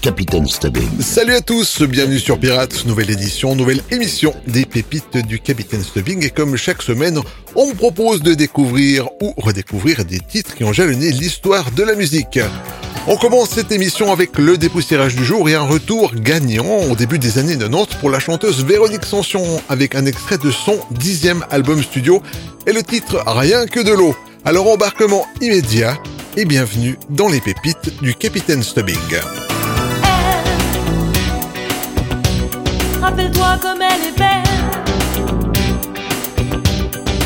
Capitaine Stubbing. Salut à tous, bienvenue sur Pirates, nouvelle édition, nouvelle émission des pépites du Capitaine Stubbing et comme chaque semaine, on vous propose de découvrir ou redécouvrir des titres qui ont jalonné l'histoire de la musique. On commence cette émission avec le dépoussiérage du jour et un retour gagnant au début des années 90 pour la chanteuse Véronique Sanson avec un extrait de son dixième album studio et le titre Rien que de l'eau. Alors embarquement immédiat et bienvenue dans les pépites du Capitaine Stubbing. Rappelle-toi comme elle est belle.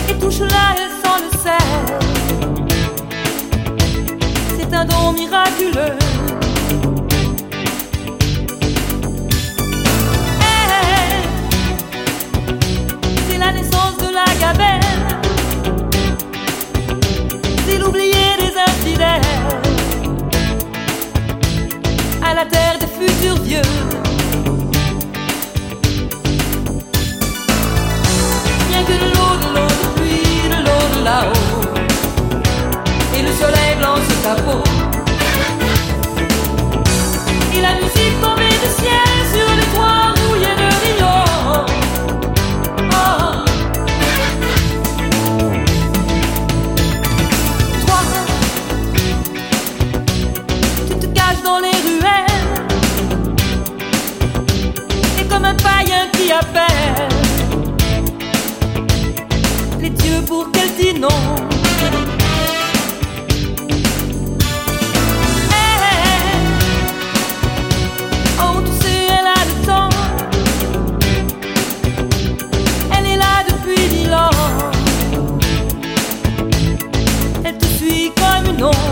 Et touche-la, elle sent le sel. C'est un don miraculeux. C'est la naissance de la gabelle. C'est l'oublié des infidèles. À la terre des futurs vieux de l'eau, de l'eau de pluie, de l'eau de là-haut. Et le soleil blanc sur ta peau. Et la musique tombée du ciel sur les toits rouillés de Rio. Oh. Toi, tu te caches dans les ruelles. Et comme un païen qui appelle pour qu'elle dise non. Elle,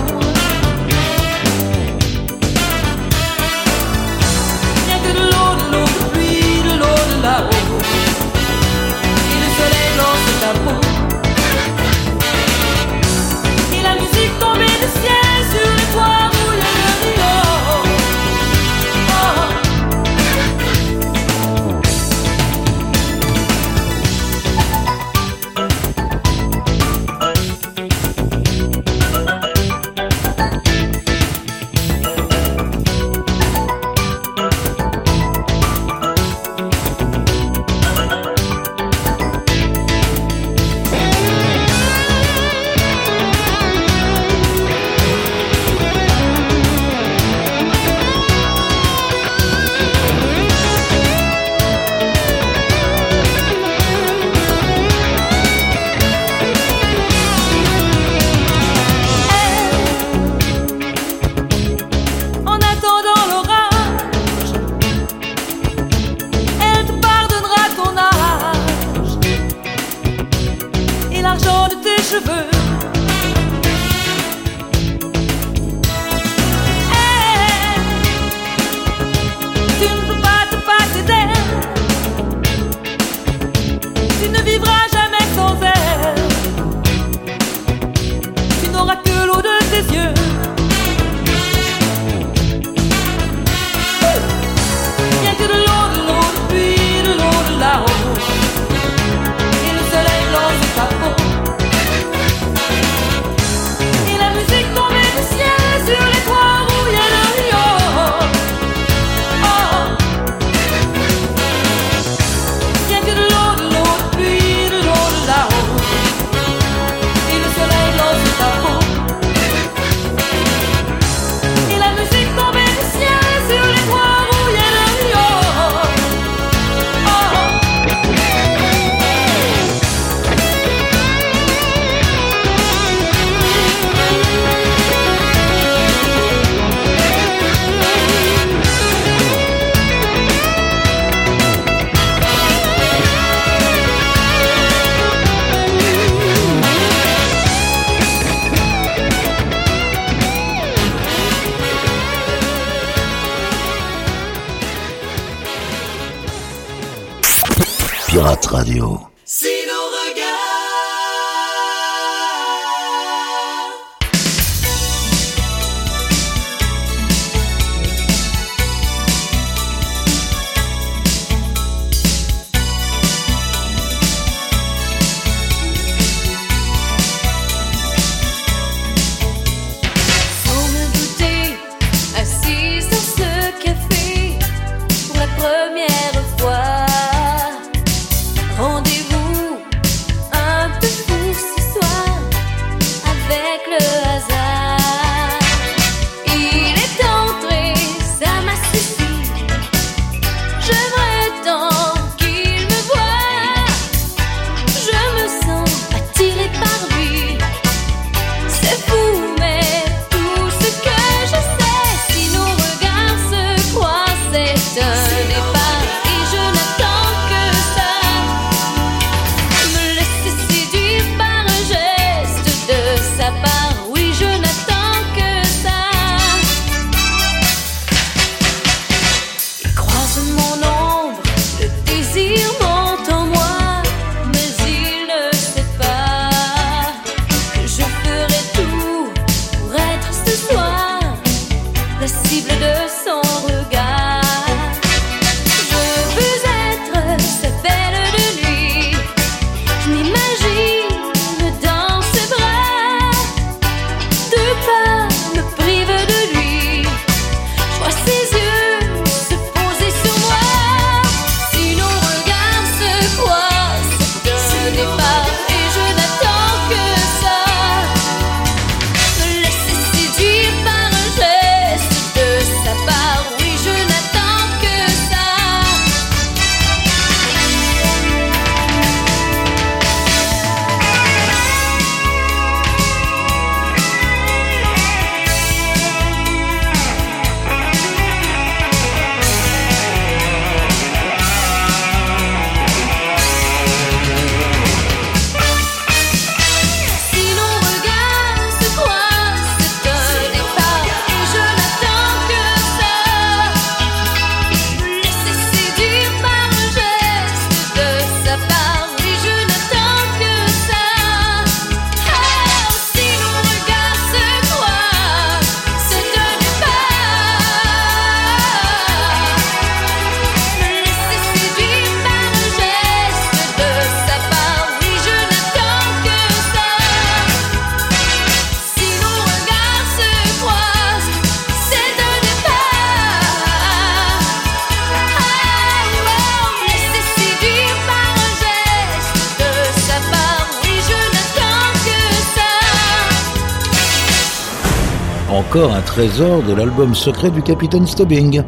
Encore un trésor de l'album secret du capitaine Stubbing.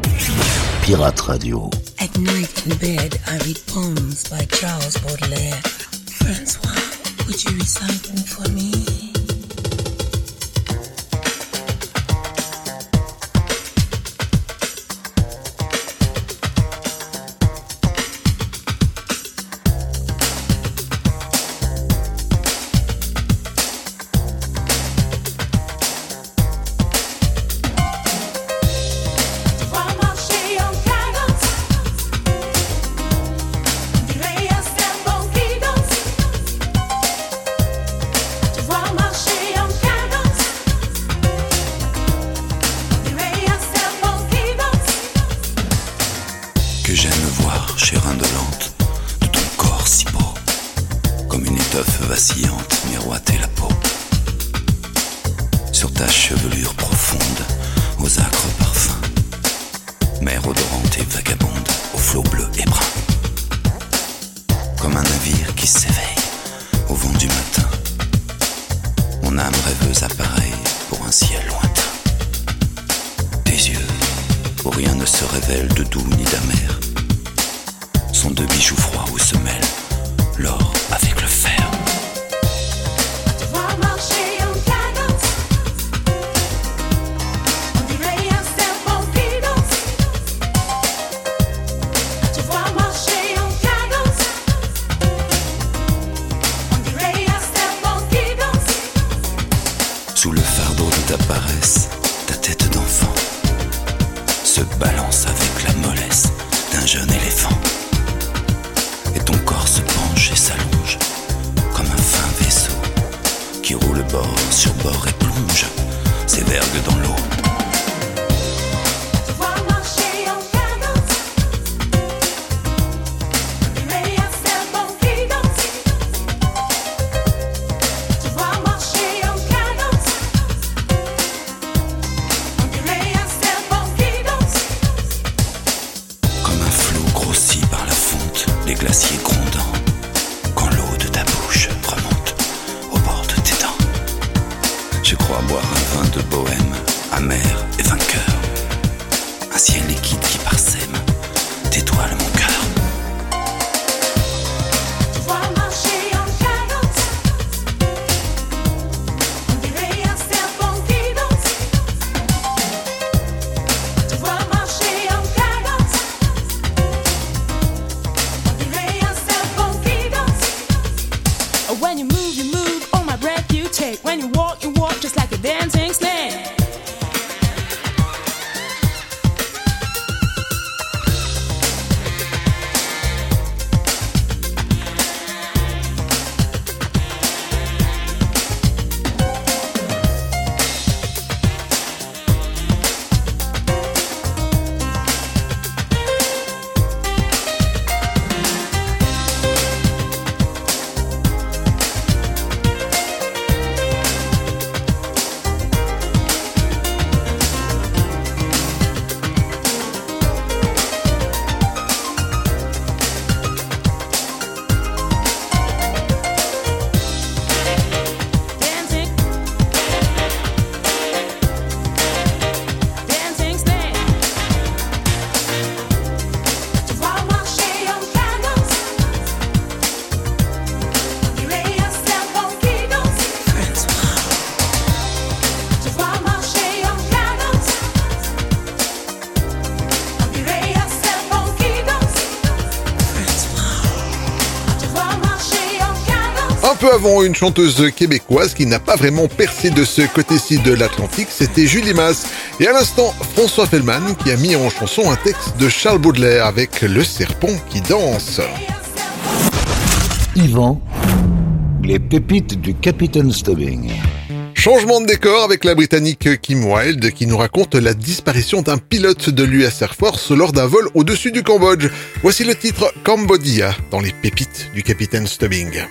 Pirate Radio. At night in bed, I read poems by Charles Baudelaire. Francois, would you recite them for me? Avant, une chanteuse québécoise qui n'a pas vraiment percé de ce côté-ci de l'Atlantique, c'était Julie Masse. Et à l'instant, François Fellman qui a mis en chanson un texte de Charles Baudelaire avec Le serpent qui danse. Yvan, les pépites du capitaine Stubbing. Changement de décor avec la Britannique Kim Wilde qui nous raconte la disparition d'un pilote de l'US Air Force lors d'un vol au-dessus du Cambodge. Voici le titre Cambodia dans les pépites du capitaine Stubbing.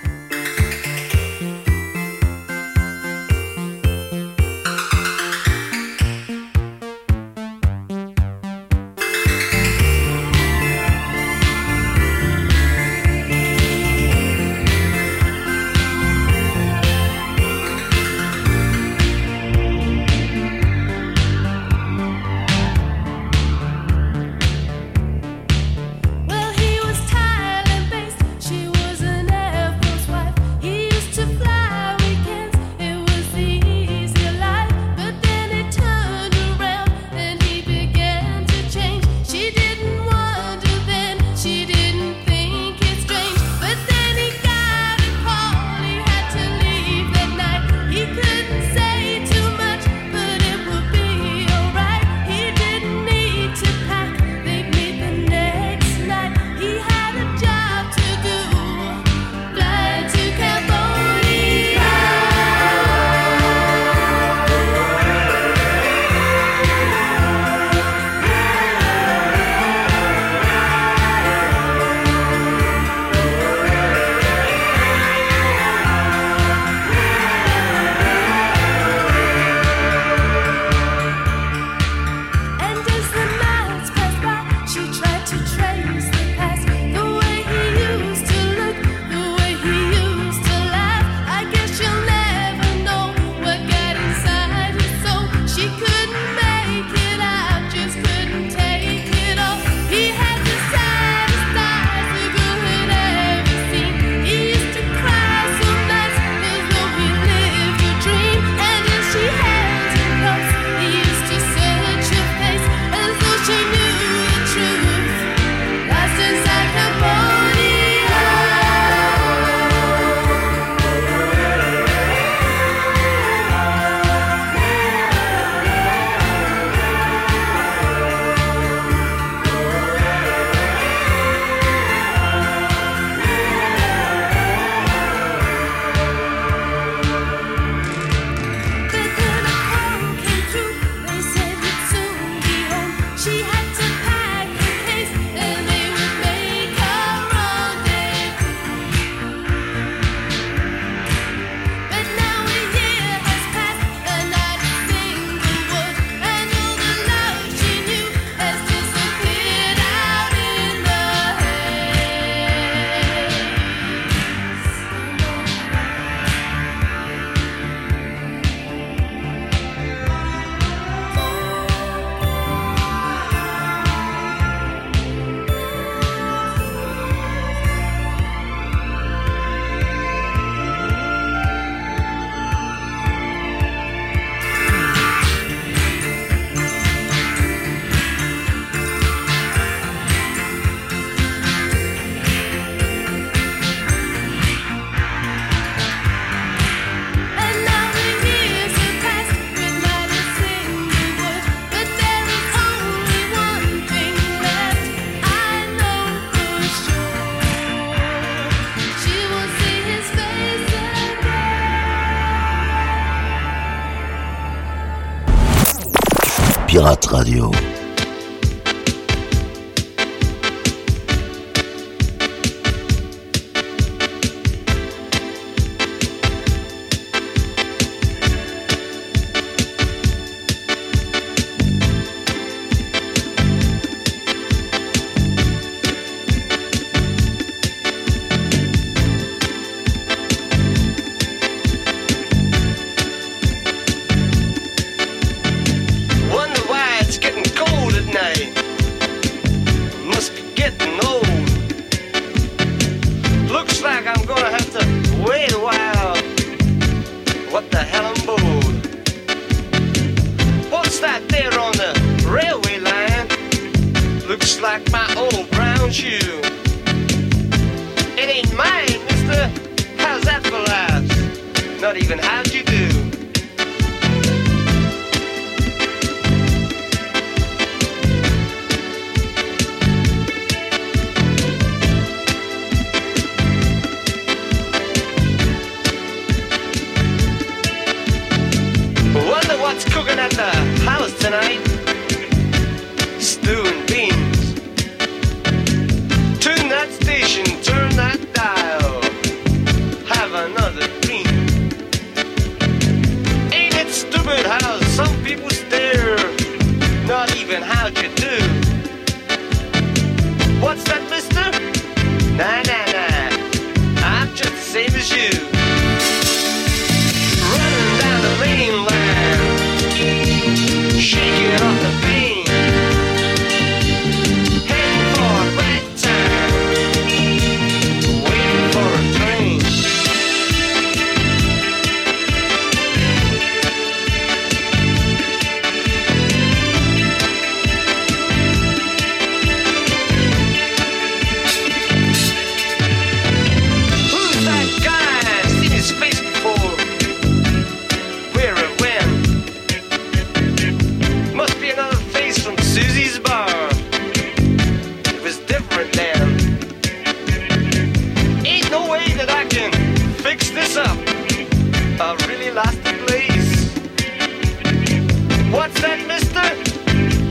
Radio.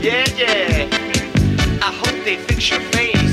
Yeah, yeah. I hope they fix your face.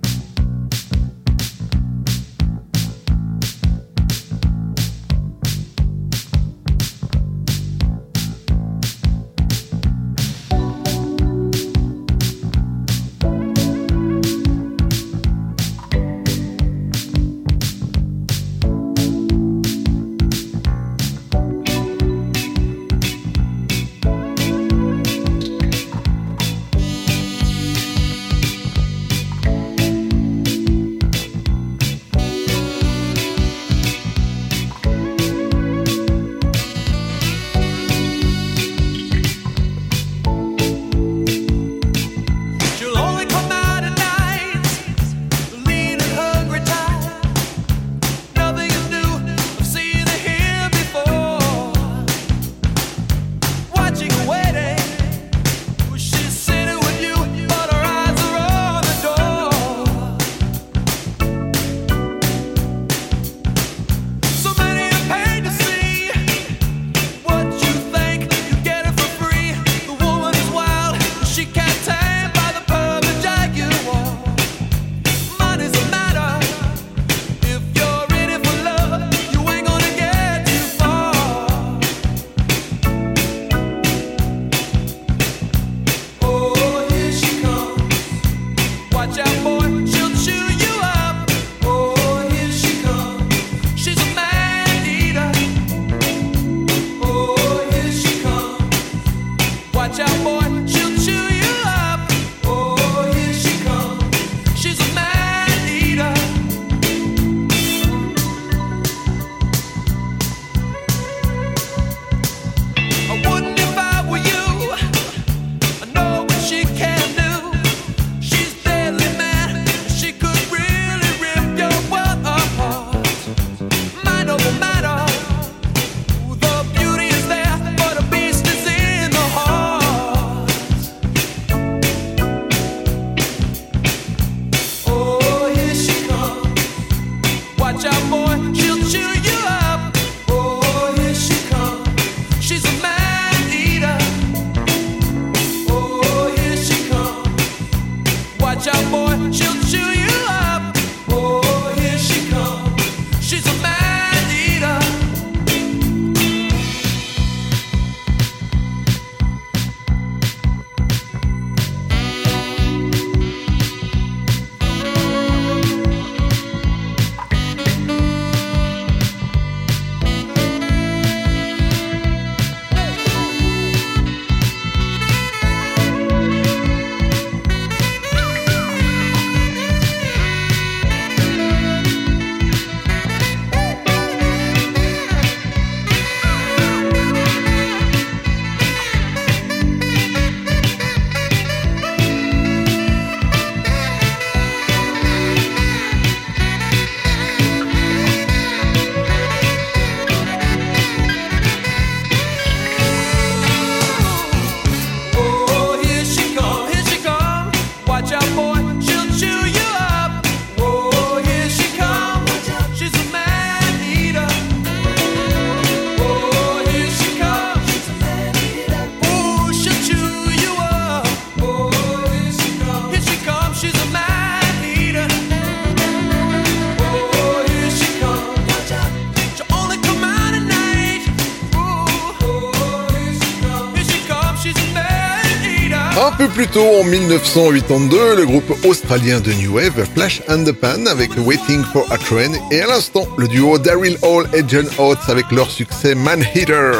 peu plus tôt, en 1982, le groupe australien de New Wave Flash and the Pan avec Waiting for a Train et à l'instant le duo Daryl Hall et John Oates avec leur succès Man Hitter.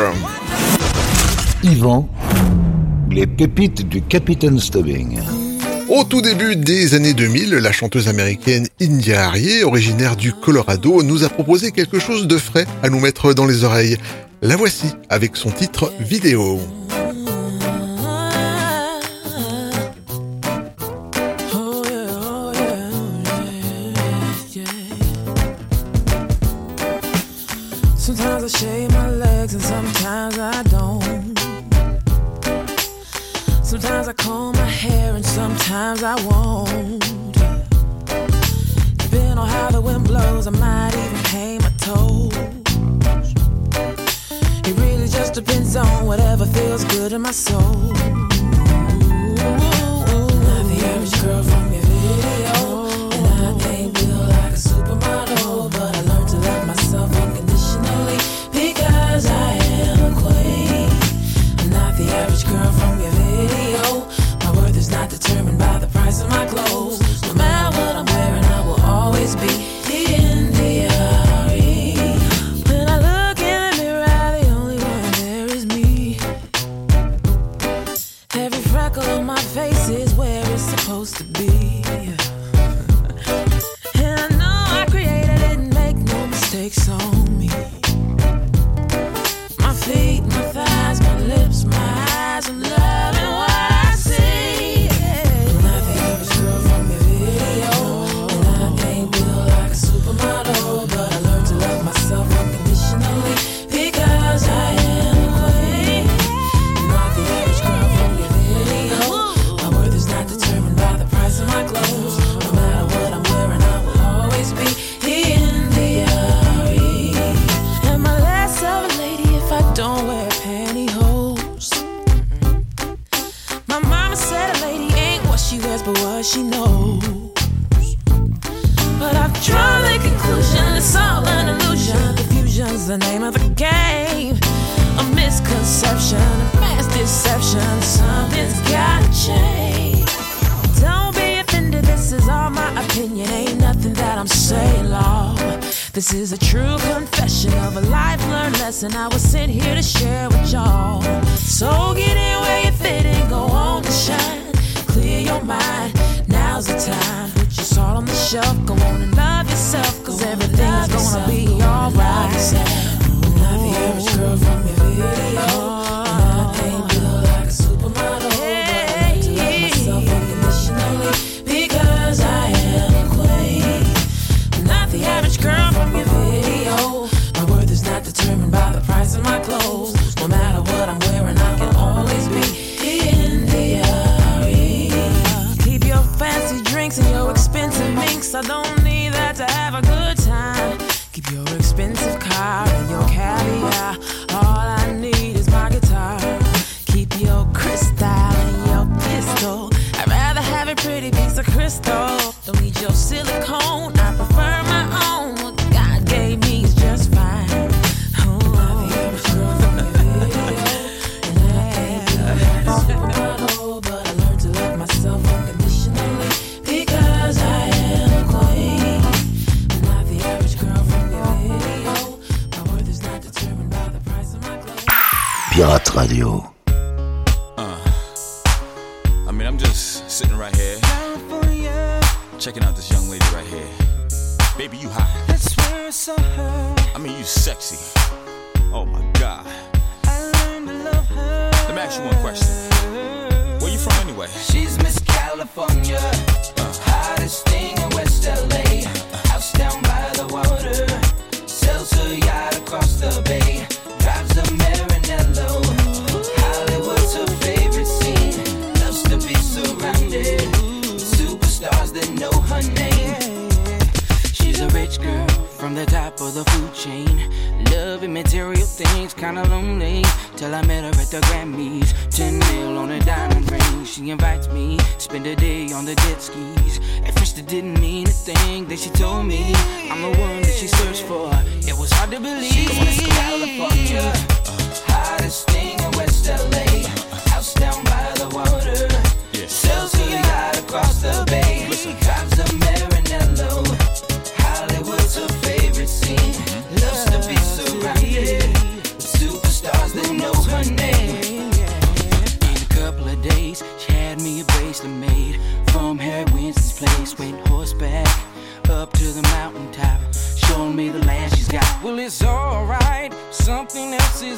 Yvan, les pépites du Capitaine Stubbing. Au tout début des années 2000, la chanteuse américaine India Harrier, originaire du Colorado, nous a proposé quelque chose de frais à nous mettre dans les oreilles. La voici avec son titre vidéo. I don't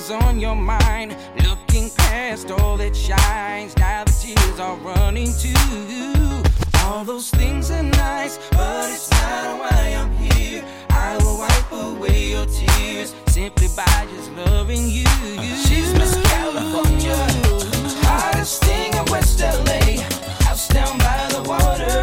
is on your mind. Looking past all that shines, now the tears are running too. All those things are nice, but it's not why I'm here. I will wipe away your tears simply by just loving you. She's Miss California, hottest thing in West LA, house down by the water.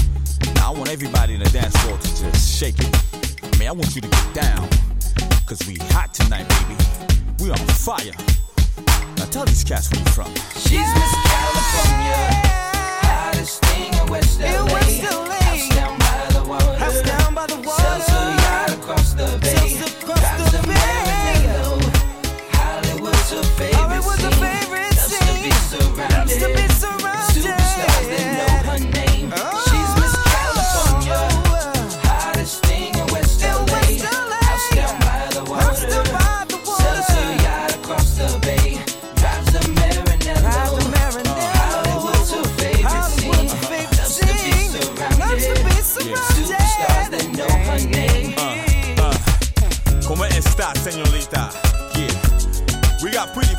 I want everybody in the dance floor to just shake it. I mean, I want you to get down. Cause we hot tonight, baby. We on fire. Now tell these cats where you from. She's Miss California. Hottest thing in West LA. In West LA.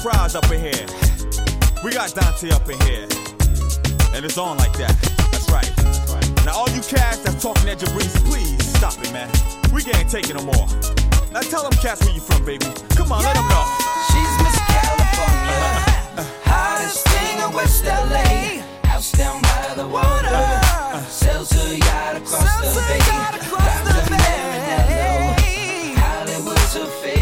fries up in here. We got Dante up in here. And it's on like that. That's right. That's right. Now all you cats that's talking at Jabriz, please stop it, man. We can't take it no more. Now tell them cats where you from, baby. Come on, yeah. let them know. She's Miss California. Hottest thing in West LA. House down by the water. Sells her yacht across Sells the bay. Yacht across the bay. Hollywood's her favorite.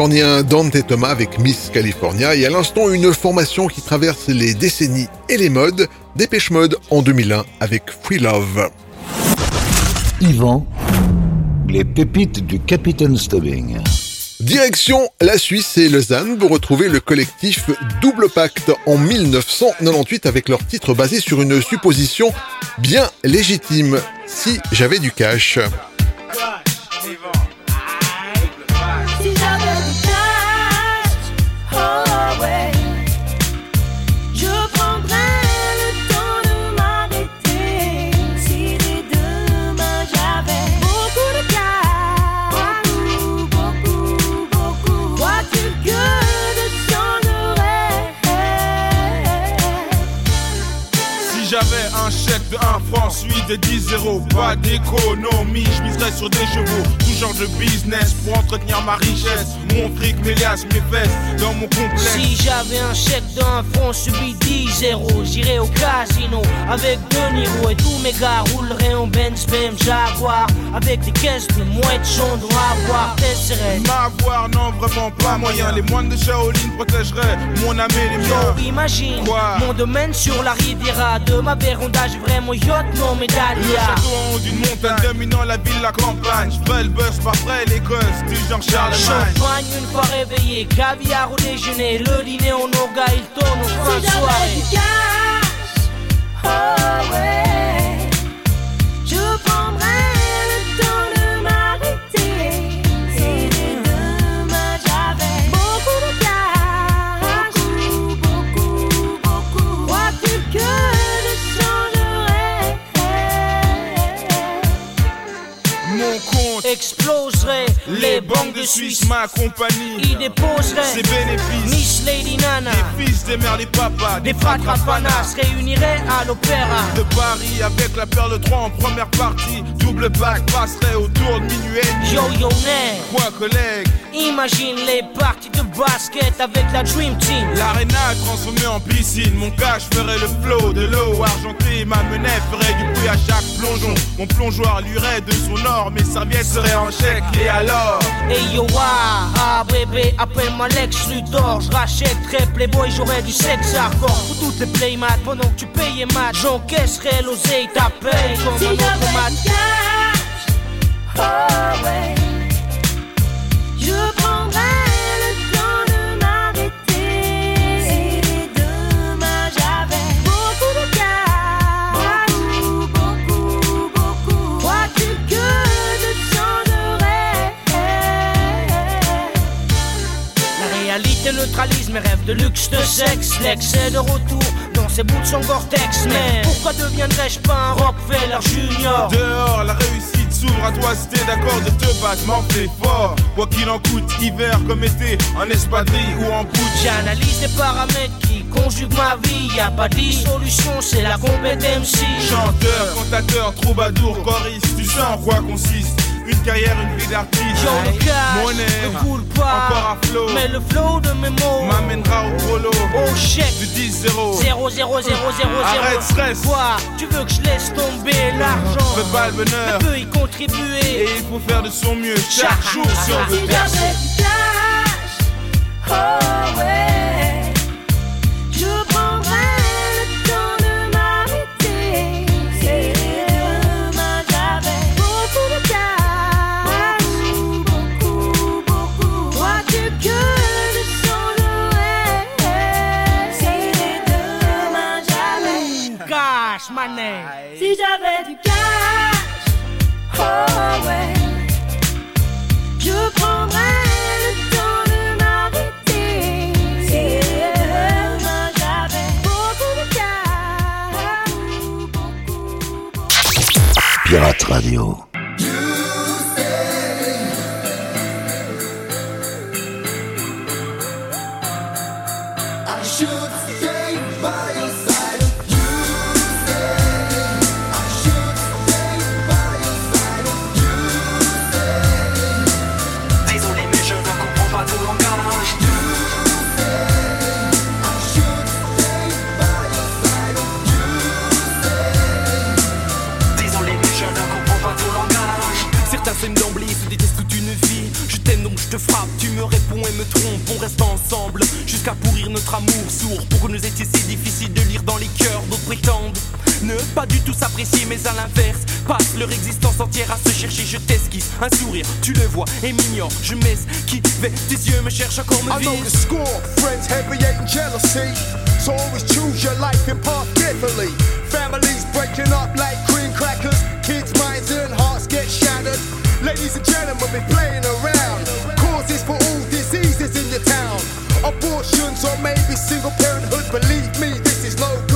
Californien Dante Thomas avec Miss California et à l'instant une formation qui traverse les décennies et les modes, Dépêche Mode en 2001 avec Free Love. Yvan, les pépites du Capitaine Stubbing. Direction la Suisse et Lausanne pour retrouver le collectif Double Pacte en 1998 avec leur titre basé sur une supposition bien légitime. Si j'avais du cash. Un chèque de 1 franc, suivi de 10 zéros. Pas d'économie, je miserais sur des chevaux. Tout genre de business pour entretenir ma richesse. Mon fric, mes liasses, mes fesses dans mon complexe. Si j'avais un chèque d'un front subi 10 zéros, j'irais au casino avec De Niro et tous mes gars rouleraient en Benz, BM, Jaguar avec des caisses de mouettes, j'en dois avoir sereine. M'avoir, non, vraiment pas moyen. Les moines de Shaolin protégeraient mon âme et les Yo, miens. imagine Quoi? mon domaine sur la Riviera de ma j'ai vraiment yacht, non Le médailla. château en haut d'une montagne dominant la ville, la campagne. J'fais le buzz par près les gosses du genre Charlemagne. Champagne une fois réveillé, caviar au déjeuner, le dîner en noga, il tourne en fin de soirée. du cash, oh ouais, les banques de Suisse, ma compagnie. y déposerait Ses bénéfices, Miss Lady Nana, des fils, des mères, des papas, des fratras panas réuniraient à l'opéra. de Paris avec la perle 3 en première partie. Double bac passerait autour de minuit. Yo yo nègre, Quoi, collègue imagine les parties de basket avec la Dream Team. L'arena transformée en piscine, mon cash ferait le flot de l'eau argentée, ma menace ferait du bruit à chaque plongeon. Mon plongeoir luirait de son or, mes serviettes seraient en chèque. Et alors Hey yo ah, ah bébé, appelle-moi Lex Luthor Je Playboy, j'aurais du sexe hardcore Pour toutes les playmats, pendant que tu payais mat J'encaisserais l'oseille, ta paye comme un j'avais de sexe L'excès de retour dans ces bouts de son Gore-Tex Mais pourquoi deviendrais-je pas un Rockefeller Junior? Dehors, la réussite s'ouvre à toi si t'es d'accord de te battre, fais fort. Quoi qu'il en coûte, hiver comme été, en espadrille ou en poutre. J'analyse les paramètres qui conjuguent ma vie Y a pas de solution, c'est la compétence Chanteur, cantateur, troubadour, choriste, tu sais en quoi consiste une carrière, une vie d'artiste. Yo, le cash Monnaie, ne coule pas encore à flot. Mais le flow de mes mots m'amènera au prolo. Au chèque De 10 0 0 0 0 0 0 Arrête, stress. Quoi? Tu veux que je laisse tomber l'argent? Pas le bonheur. Y contribuer Et il faut faire de son mieux chaque jour si on veut Si percer. j'avais du cash, oh ouais, Radio. I should stay by trompes. On reste ensemble jusqu'à pourrir notre amour sourd. Pour que nous étions si difficile de lire dans les cœurs, d'autres prétendent ne pas du tout s'apprécier, mais à l'inverse, passent leur existence entière à se chercher. Je t'esquisse un sourire, tu le vois et m'ignores. Je m'esquive, tes yeux me cherchent encore me I know the visent. score, friends, heavy and jealousy. So always choose your life and path carefully. Families breaking up like cream crackers. Kids' minds and hearts get shattered. Ladies and gentlemen, be playing around. Causes for all your town. Abortions or maybe single parenthood. Believe me, this is no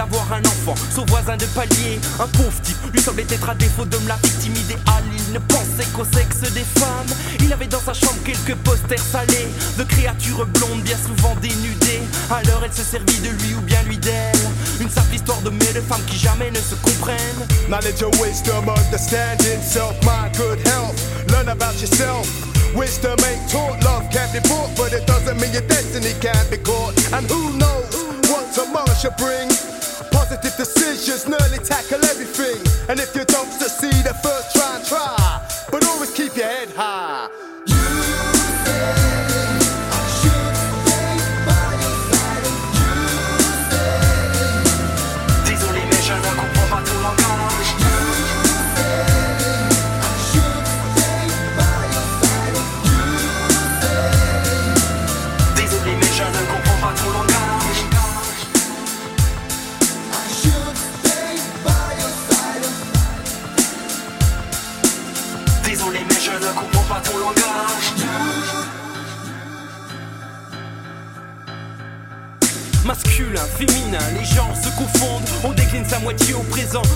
d'avoir un enfant. Son voisin de palier, un pauvre type, lui semblait être à défaut d'homme la victime idéale. Il ne pensait qu'au sexe des femmes. Il avait dans sa chambre quelques posters salés de créatures blondes, bien souvent dénudées. Alors elle se servit de lui ou bien lui d'elle. Une simple histoire de mets de femmes qui jamais ne se comprennent. Knowledge of wisdom, understanding, self-mind, good health. Learn about yourself. Wisdom ain't taught, love can't be bought, but it doesn't mean your destiny can't be. And who shall bring? Positive decisions nearly tackle everything. And if you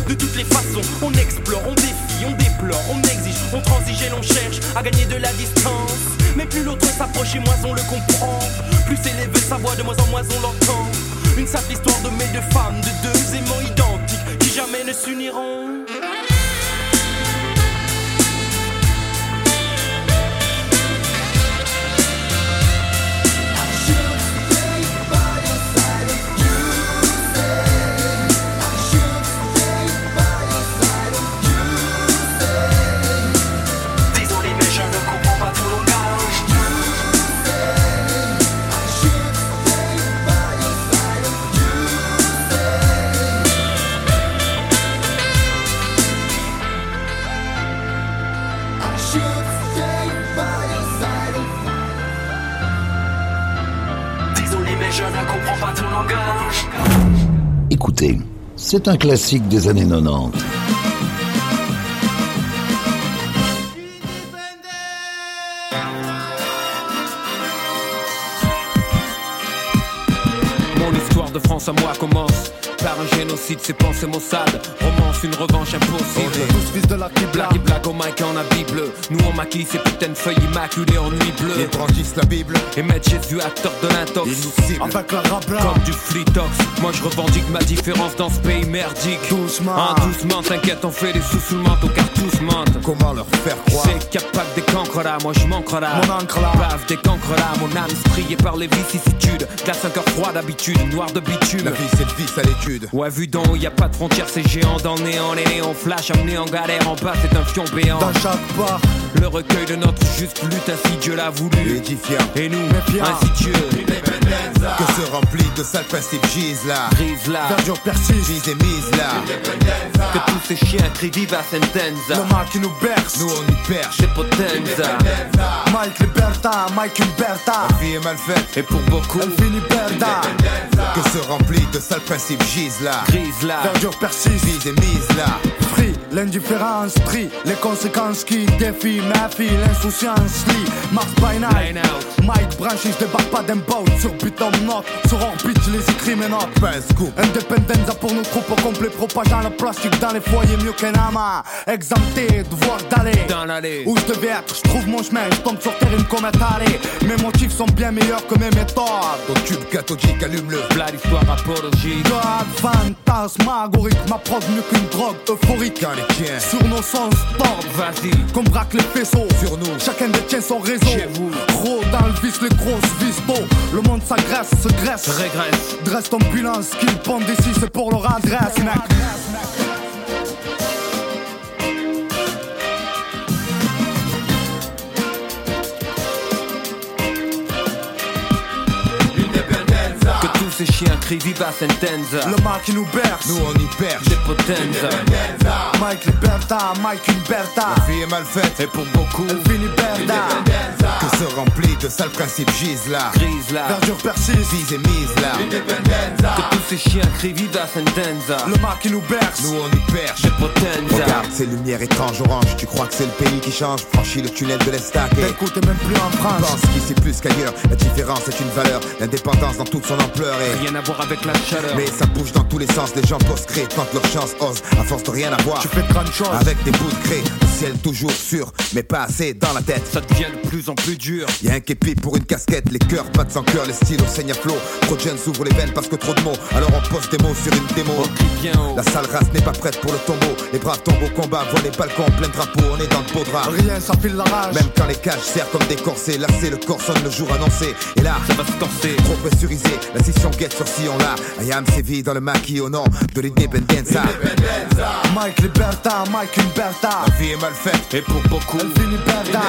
de toutes les façons. On explore, on défie, on déplore, on exige, on transige et l'on cherche à gagner de la distance. Mais plus l'autre s'approche et moins on le comprend. Plus élevé sa voix, de moins en moins on l'entend. Une simple histoire de mets de femmes, de deux aimants identiques qui jamais ne s'uniront. C'est un classique des années 90. Mon histoire de France à moi commence par un génocide, c'est pensées maussades. Romance, une revanche impossible. Tous fils de la Kibla. Et black au mic en habit bleu. Nous on maquille ces putains de feuilles immaculées en nuit bleue. Ils brandissent la Bible. Et mettent Jésus acteur de l'intox. Ils nous. Avec la rabla. Comme du flitox. Moi je revendique ma différence dans ce pays merdique. Doucement. Ah, doucement, t'inquiète, on fait des sous sous car tous mentent. Comment leur faire croire? C'est capable des cancres là, moi je manque là. Mon encre là. Bave des cancres là, mon âme striée par les vicissitudes. Glace un cœur froid d'habitude, noir de bitume. La vie, c'est le vice à l'étude. Ouais, vu donc, y a pas de frontières, c'est géant dans le néant. Les néons flash, amené en galère, en bas, c'est un fion béant. Dans chaque bar, Le recueil de notre juste lutte, ainsi Dieu l'a voulu. édifiant. Et nous, Méfiant. ainsi Dieu, Que se remplit de sales principes gisent là. brise là. Verdure persiste. Mise et mise là. Que tous ces chiens crient viva sentenza. Le mal qui nous berce. Nous on y perche. C'est potenza. Mike Liberta, Mike Umberta. La vie est mal faite. Et pour beaucoup, Elle finit perda. Que se remplit de sales principes gisent là. grise là. Verdure persiste. Et mise là. L'indifférence prie. Les conséquences qui défient ma fille. L'insouciance lit. Mars by night. Mike Branch, je débarque pas d'un boat sur Butom Note. Sur orbite, je les écris mes notes. Independenza pour nos troupes au complet, propageant le plastique dans les foyers mieux qu'un amas. Exempté, devoir d'aller. Dans l'allée. Où je devais être, je trouve mon chemin, je tombe sur terre une comète allée. Mes motifs sont bien meilleurs que mes méthodes. Ton tube cathodique allume-le. V'là l'histoire apologique. God, fantasmagorique, m'approche mieux qu'une drogue euphorique. Sur nos sens tordent. Vas-y, Qu'on braque les faisceaux sur nous. Chacun détient son réseau. Chez vous. Gros dans le vice, les grosses vis d'eau. Le monde s'agresse, se graisse. régresse. Dresse ton bilan, ce qu'ils pondent ici, c'est pour leur adresse, mec. Tous ces chiens crient viva sentenza. Le mal qui nous berce. Nous on y perche. C'est potenza. Mike Liberta, Mike Umberta. La vie est mal faite. Et pour beaucoup, Elle finit perda. Que se remplit de sales principes gisent là. grise là. Verdure persiste. Vise et mise là. Que tous ces chiens crient viva sentenza. Le mal qui nous berce. Nous on y perche. C'est potenza. Regarde ces lumières étranges oranges, tu crois que c'est le pays qui change? Franchis le tunnel de l'Estac T'écoutes même plus en France. pense qu'ici plus qu'ailleurs, la différence est une valeur L'indépendance dans toute son ampleur. Rien à voir avec la chaleur. Mais ça bouge dans tous les sens, les gens posent créent quand leur chance ose, à force de rien avoir. Tu fais de grandes choses. Avec des bouts de gré, le ciel toujours sûr, mais pas assez dans la tête. Ça devient de plus en plus dur. Y'a un képi pour une casquette, les cœurs battent sans cœur, les stylos saignent à flot. Trop de jeunes s'ouvrent les veines parce que trop de mots, alors on pose des mots sur une démo. La sale race n'est pas prête pour le tombeau. Les braves tombent au combat, voient les balcons plein de drapeaux, on est dans le beau drap. Rien, ça file la rage. Même quand les cages serrent comme des corsets, lassés, le corps sonne le jour annoncé. Et là, ça va se corser. Trop pressurisé, la scission guette sur sillon là. I am sévi dans le maquis au nom de l'independenza. Mike Liberta, Mike Liberta. La vie est mal faite, et pour beaucoup, elle finit Berta.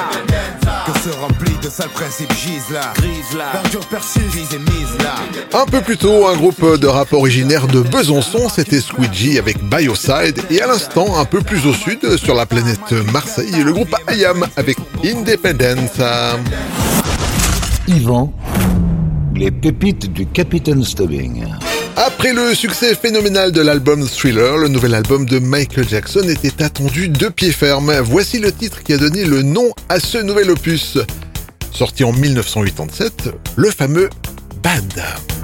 Que se remplit de sales principes, gise là. Grise là. Verdure persiste. Gise et mise là. Un peu plus tôt, un groupe de rap originaire de Besançon, c'était Squeegee avec Bioside. Et à l'instant, un peu plus au sud, sur la planète Marseille, le groupe IAM avec Independence. Yvan, les pépites du Capitaine Stubbing. Après le succès phénoménal de l'album Thriller, le nouvel album de Michael Jackson était attendu de pied ferme. Voici le titre qui a donné le nom à ce nouvel opus. Sorti en 1987, le fameux Bad.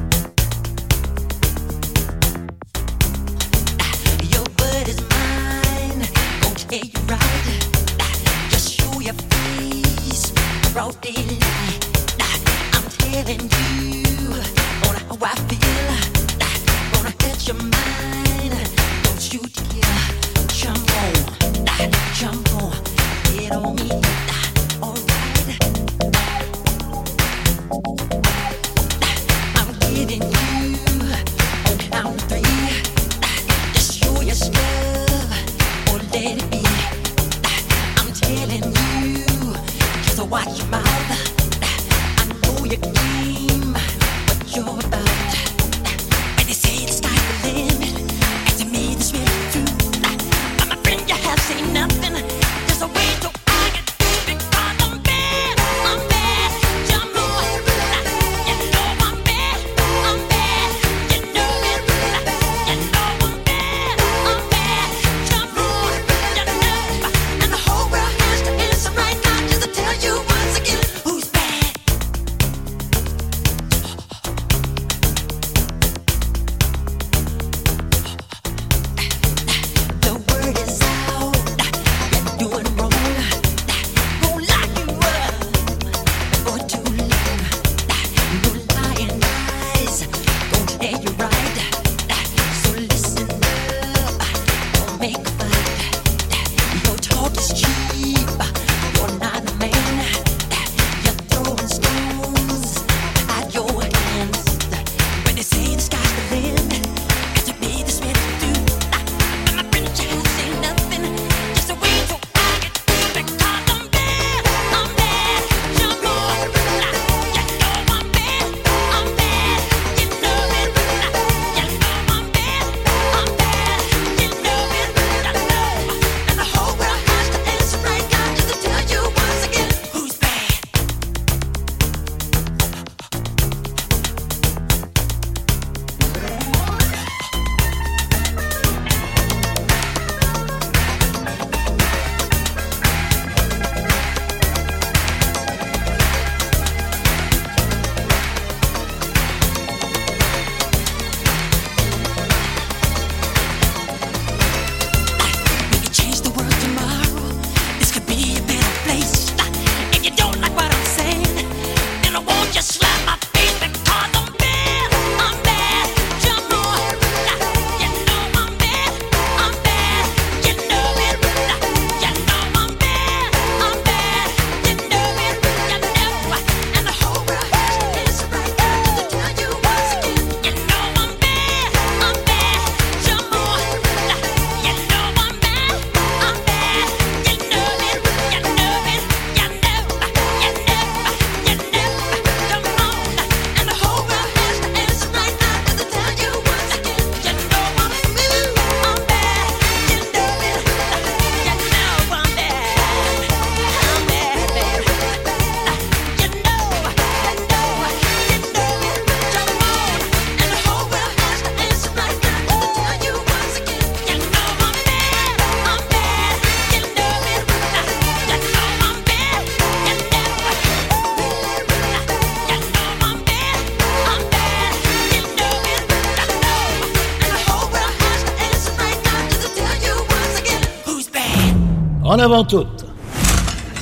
En avant toute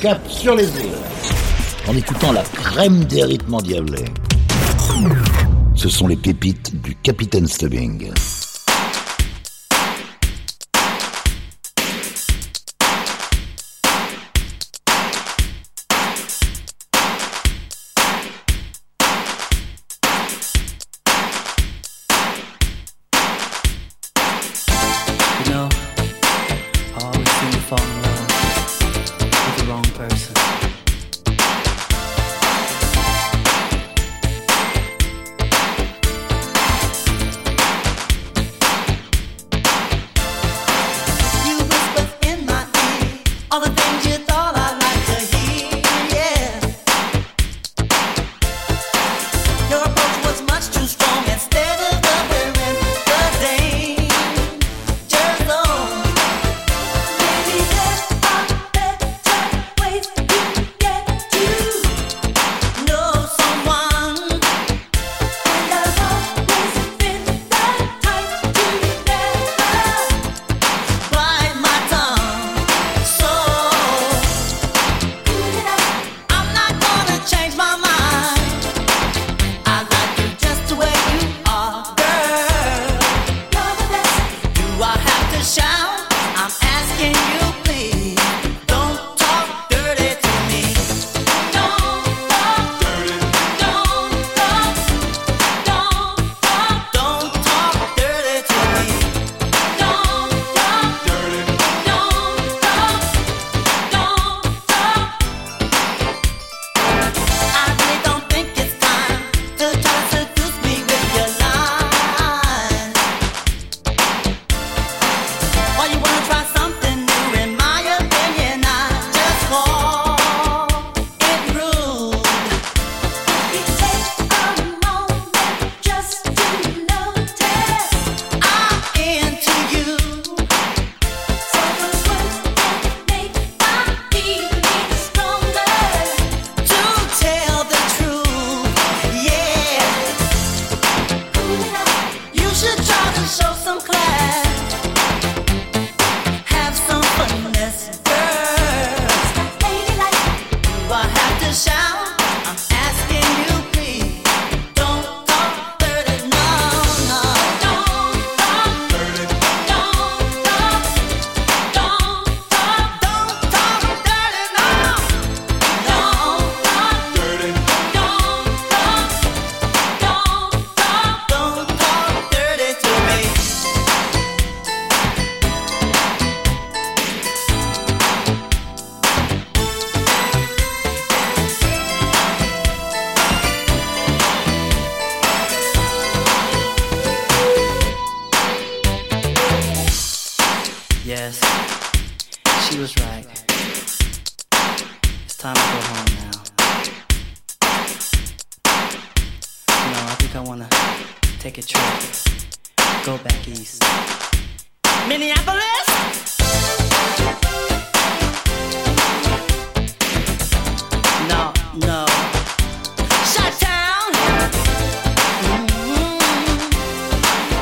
Cap sur les îles En écoutant la crème des rythmes endiablés. Ce sont les pépites du Capitaine Stubbing.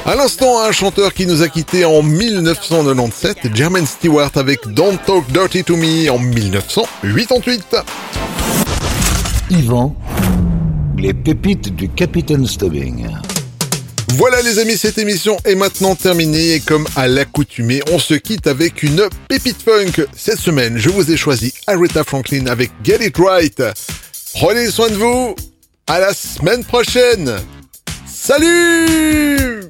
À l'instant, un chanteur qui nous a quittés en 1997, German Stewart avec Don't Talk Dirty to Me en 1988. Yvan, les pépites du Capitaine Stubbing. Voilà les amis, cette émission est maintenant terminée et comme à l'accoutumée, on se quitte avec une pépite funk. Cette semaine, je vous ai choisi Aretha Franklin avec Get It Right. Prenez soin de vous, à la semaine prochaine. Salut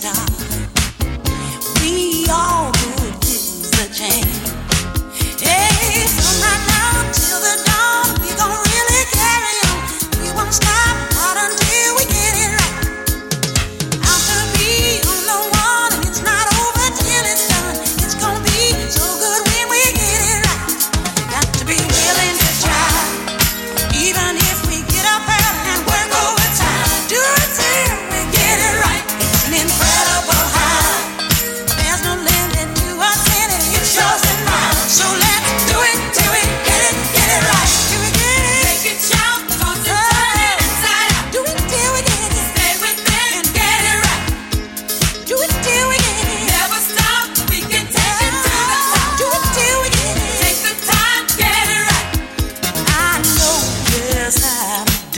star. We all.